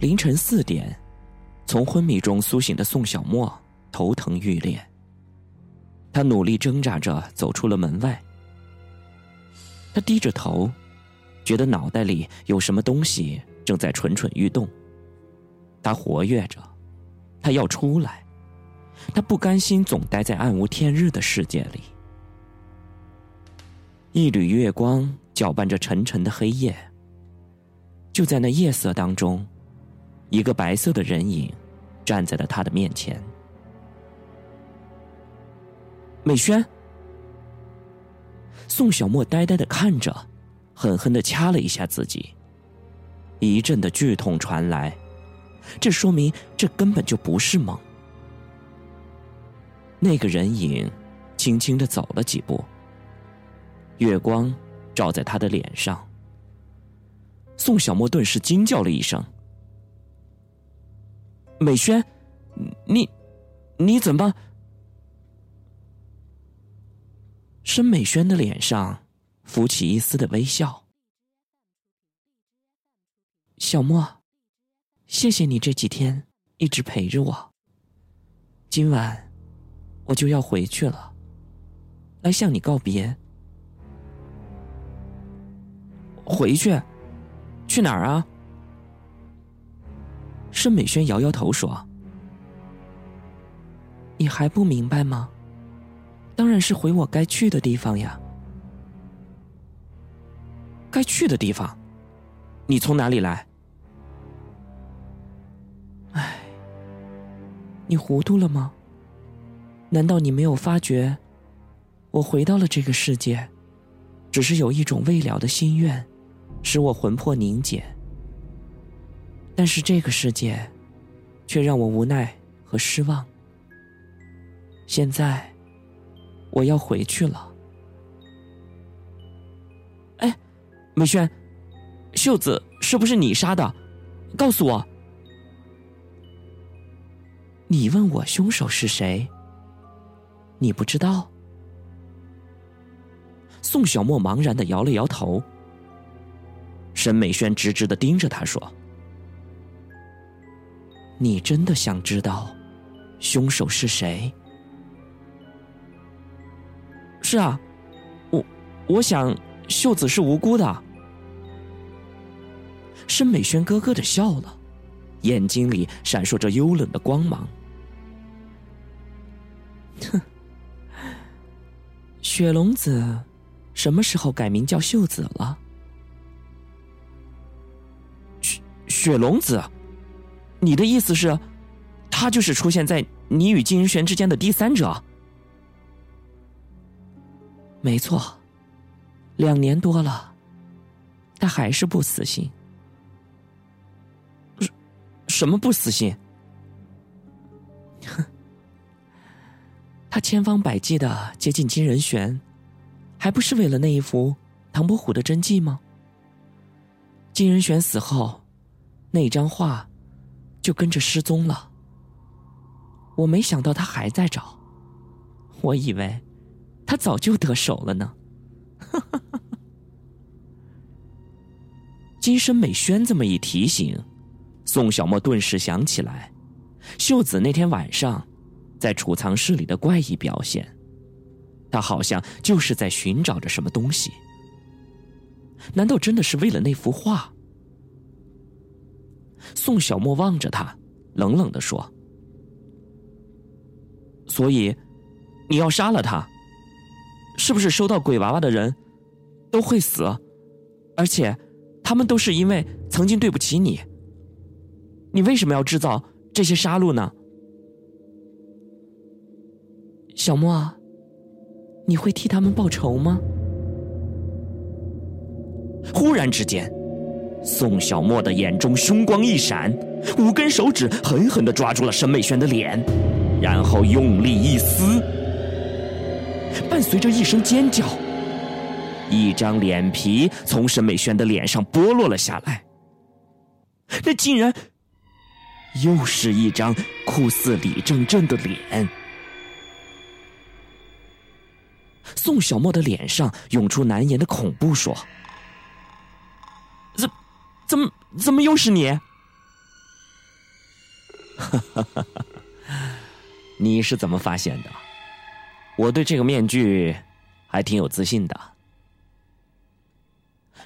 凌晨四点，从昏迷中苏醒的宋小沫头疼欲裂。他努力挣扎着走出了门外。他低着头，觉得脑袋里有什么东西正在蠢蠢欲动。他活跃着，他要出来，他不甘心总待在暗无天日的世界里。一缕月光搅拌着沉沉的黑夜。就在那夜色当中，一个白色的人影站在了他的面前。美轩，宋小沫呆呆的看着，狠狠的掐了一下自己。一阵的剧痛传来，这说明这根本就不是梦。那个人影轻轻的走了几步，月光照在他的脸上。宋小沫顿时惊叫了一声：“美轩，你，你怎么？”申美轩的脸上浮起一丝的微笑。小莫，谢谢你这几天一直陪着我。今晚我就要回去了，来向你告别。回去？去哪儿啊？申美轩摇摇头说：“你还不明白吗？”当然是回我该去的地方呀。该去的地方，你从哪里来？唉，你糊涂了吗？难道你没有发觉，我回到了这个世界，只是有一种未了的心愿，使我魂魄凝结。但是这个世界，却让我无奈和失望。现在。我要回去了。哎，美轩，秀子是不是你杀的？告诉我。你问我凶手是谁？你不知道？宋小沫茫然的摇了摇头。沈美轩直直的盯着他说：“你真的想知道凶手是谁？”是啊，我我想秀子是无辜的。申美轩咯咯的笑了，眼睛里闪烁着幽冷的光芒。哼，雪龙子什么时候改名叫秀子了？雪雪龙子，你的意思是，他就是出现在你与金仁玄之间的第三者？没错，两年多了，他还是不死心。什什么不死心？哼，他千方百计的接近金仁玄，还不是为了那一幅唐伯虎的真迹吗？金仁玄死后，那张画就跟着失踪了。我没想到他还在找，我以为。他早就得手了呢。金生美轩这么一提醒，宋小沫顿时想起来，秀子那天晚上在储藏室里的怪异表现，他好像就是在寻找着什么东西。难道真的是为了那幅画？宋小莫望着他，冷冷的说：“所以，你要杀了他？”是不是收到鬼娃娃的人，都会死？而且，他们都是因为曾经对不起你。你为什么要制造这些杀戮呢？小莫，你会替他们报仇吗？忽然之间，宋小莫的眼中凶光一闪，五根手指狠狠的抓住了沈美轩的脸，然后用力一撕。伴随着一声尖叫，一张脸皮从沈美轩的脸上剥落了下来。那竟然又是一张酷似李正正的脸。宋小沫的脸上涌出难言的恐怖，说：“怎，么，怎么又是你？” 你是怎么发现的？我对这个面具还挺有自信的。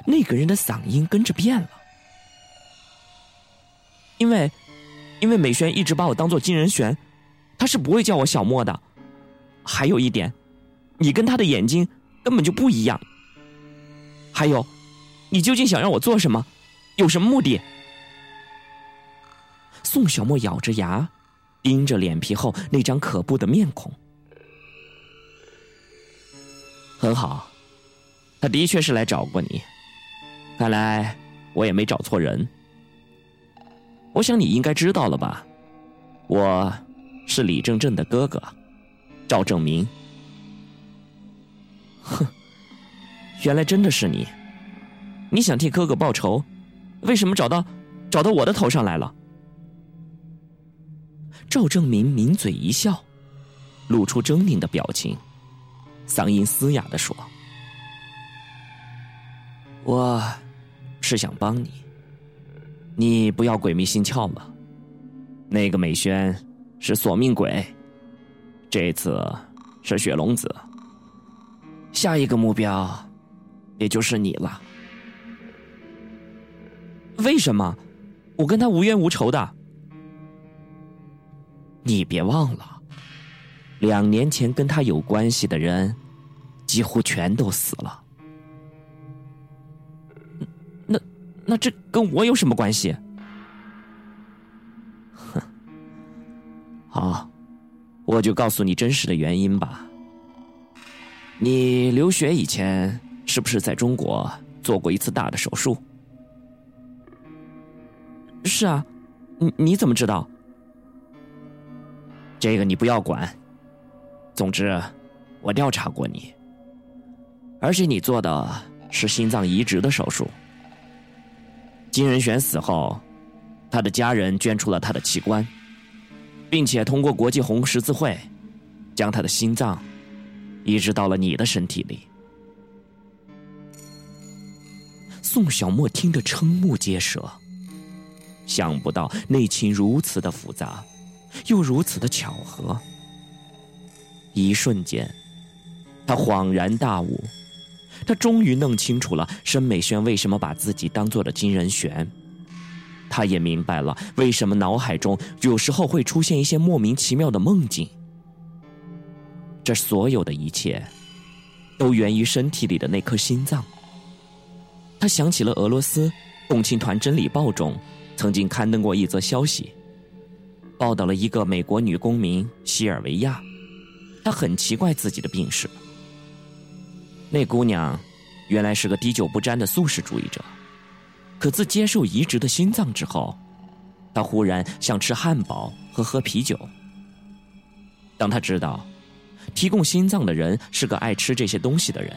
那个人的嗓音跟着变了，因为，因为美萱一直把我当做金仁玄，他是不会叫我小莫的。还有一点，你跟他的眼睛根本就不一样。还有，你究竟想让我做什么？有什么目的？宋小沫咬着牙，盯着脸皮厚那张可怖的面孔。很好，他的确是来找过你。看来我也没找错人。我想你应该知道了吧？我是李正正的哥哥，赵正明。哼，原来真的是你！你想替哥哥报仇，为什么找到找到我的头上来了？赵正明抿嘴一笑，露出狰狞的表情，嗓音嘶哑的说：“我。”是想帮你，你不要鬼迷心窍了。那个美萱是索命鬼，这次是雪龙子，下一个目标也就是你了。为什么？我跟他无冤无仇的。你别忘了，两年前跟他有关系的人几乎全都死了。那那这跟我有什么关系？哼，好，我就告诉你真实的原因吧。你留学以前是不是在中国做过一次大的手术？是啊，你你怎么知道？这个你不要管。总之，我调查过你，而且你做的是心脏移植的手术。金仁玄死后，他的家人捐出了他的器官，并且通过国际红十字会，将他的心脏移植到了你的身体里。宋小沫听得瞠目结舌，想不到内情如此的复杂，又如此的巧合。一瞬间，他恍然大悟。他终于弄清楚了申美萱为什么把自己当做了金仁玄，他也明白了为什么脑海中有时候会出现一些莫名其妙的梦境。这所有的一切，都源于身体里的那颗心脏。他想起了俄罗斯共青团真理报中曾经刊登过一则消息，报道了一个美国女公民西尔维亚，她很奇怪自己的病史。那姑娘，原来是个滴酒不沾的素食主义者，可自接受移植的心脏之后，她忽然想吃汉堡和喝啤酒。当她知道，提供心脏的人是个爱吃这些东西的人，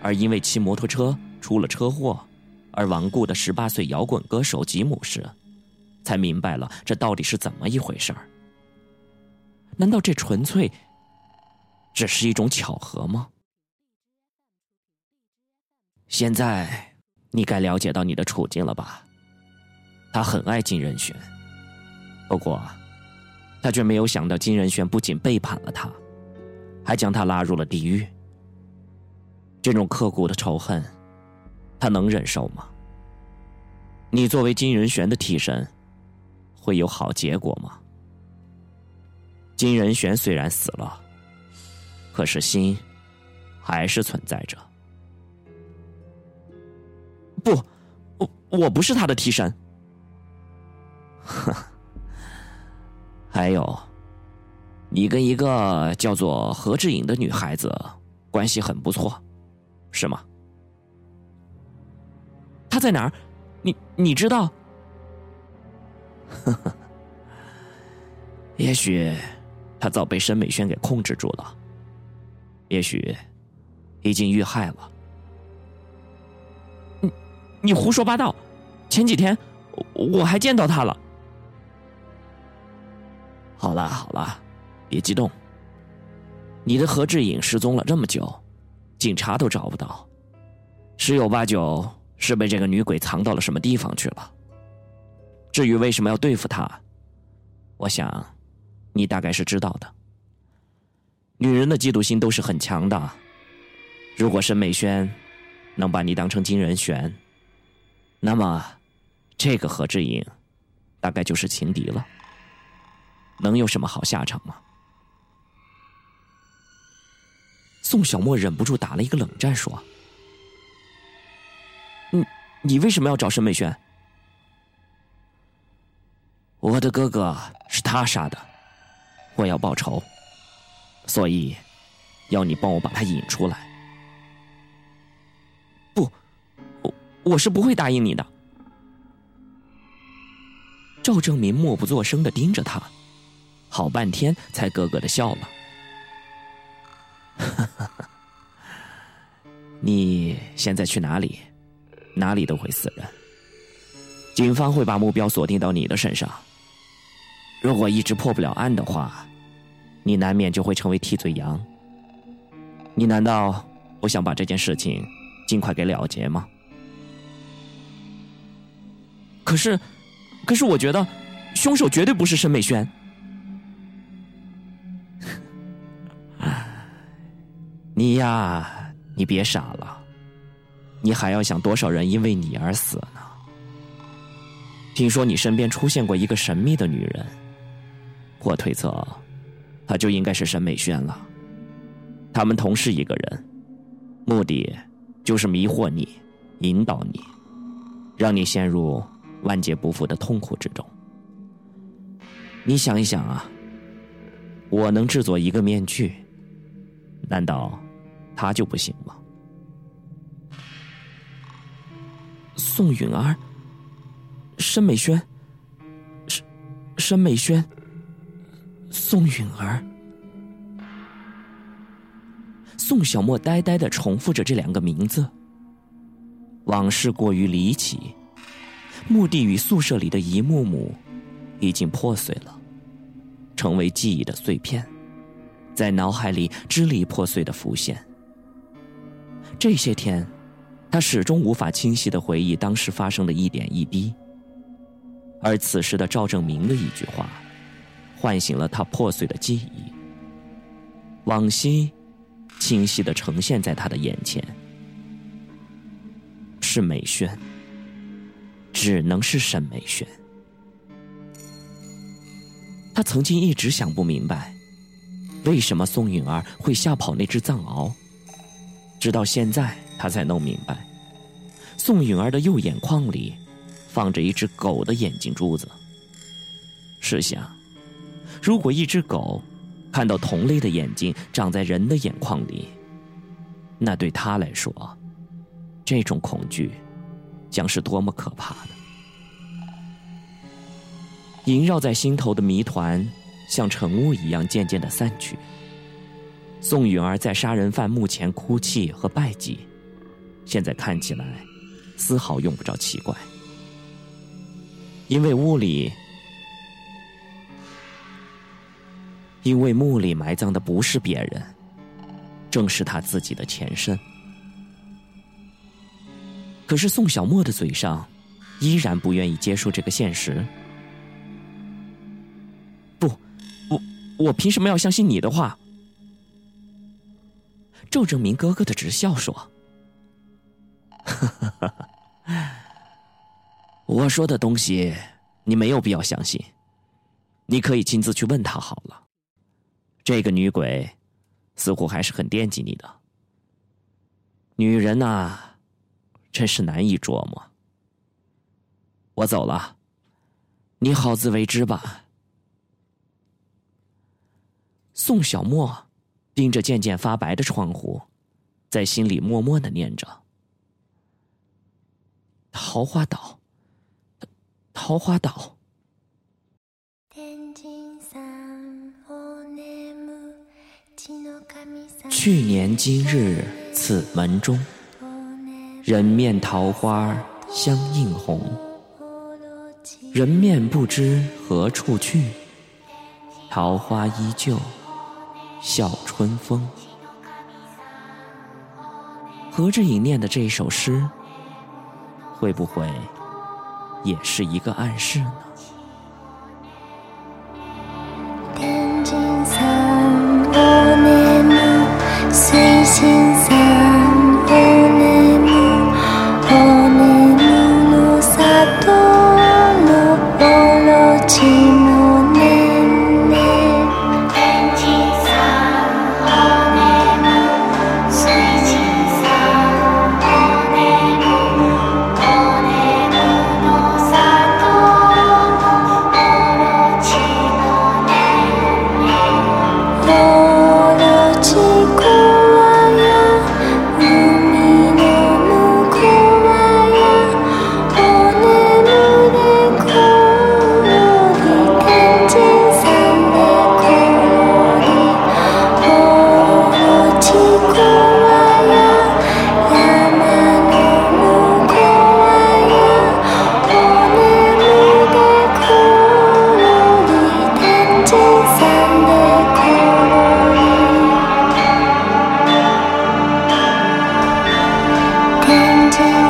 而因为骑摩托车出了车祸而顽固的十八岁摇滚歌手吉姆时，才明白了这到底是怎么一回事儿。难道这纯粹只是一种巧合吗？现在，你该了解到你的处境了吧？他很爱金仁玄，不过，他却没有想到金仁玄不仅背叛了他，还将他拉入了地狱。这种刻骨的仇恨，他能忍受吗？你作为金仁玄的替身，会有好结果吗？金仁玄虽然死了，可是心还是存在着。不，我我不是他的替身。哼，还有，你跟一个叫做何志颖的女孩子关系很不错，是吗？她在哪儿？你你知道？呵呵，也许他早被申美轩给控制住了，也许已经遇害了。你胡说八道！前几天我还见到他了。好了好了，别激动。你的何志颖失踪了这么久，警察都找不到，十有八九是被这个女鬼藏到了什么地方去了。至于为什么要对付她，我想，你大概是知道的。女人的嫉妒心都是很强的。如果申美萱能把你当成金人选，那么这个何志颖大概就是情敌了。能有什么好下场吗？宋小沫忍不住打了一个冷战，说：“你为什么要找申美萱？我的哥哥是他杀的，我要报仇。”所以，要你帮我把他引出来。不，我我是不会答应你的。赵正民默不作声的盯着他，好半天才咯咯的笑了。你现在去哪里？哪里都会死人。警方会把目标锁定到你的身上。如果一直破不了案的话。你难免就会成为替罪羊。你难道不想把这件事情尽快给了结吗？可是，可是我觉得凶手绝对不是申美萱。你呀，你别傻了，你还要想多少人因为你而死呢？听说你身边出现过一个神秘的女人，我推测。她就应该是沈美萱了，他们同是一个人，目的就是迷惑你，引导你，让你陷入万劫不复的痛苦之中。你想一想啊，我能制作一个面具，难道他就不行吗？宋允儿，申美萱，申申美萱。宋允儿，宋小沫呆呆的重复着这两个名字。往事过于离奇，墓地与宿舍里的一幕幕，已经破碎了，成为记忆的碎片，在脑海里支离破碎的浮现。这些天，他始终无法清晰的回忆当时发生的一点一滴，而此时的赵正明的一句话。唤醒了他破碎的记忆，往昔清晰的呈现在他的眼前，是美萱，只能是沈美萱。他曾经一直想不明白，为什么宋允儿会吓跑那只藏獒，直到现在他才弄明白，宋允儿的右眼眶里放着一只狗的眼睛珠子。试想。如果一只狗看到同类的眼睛长在人的眼眶里，那对他来说，这种恐惧将是多么可怕的！萦绕在心头的谜团像晨雾一样渐渐的散去。宋允儿在杀人犯墓前哭泣和拜祭，现在看起来丝毫用不着奇怪，因为屋里。因为墓里埋葬的不是别人，正是他自己的前身。可是宋小沫的嘴上依然不愿意接受这个现实。不，我我凭什么要相信你的话？赵正明咯咯的直笑说：“ 我说的东西你没有必要相信，你可以亲自去问他好了。”这个女鬼，似乎还是很惦记你的。女人呐，真是难以琢磨。我走了，你好自为之吧。宋小沫盯着渐渐发白的窗户，在心里默默的念着：“桃花岛，桃花岛。”去年今日此门中，人面桃花相映红。人面不知何处去，桃花依旧笑春风。何志颖念的这一首诗，会不会也是一个暗示呢？time.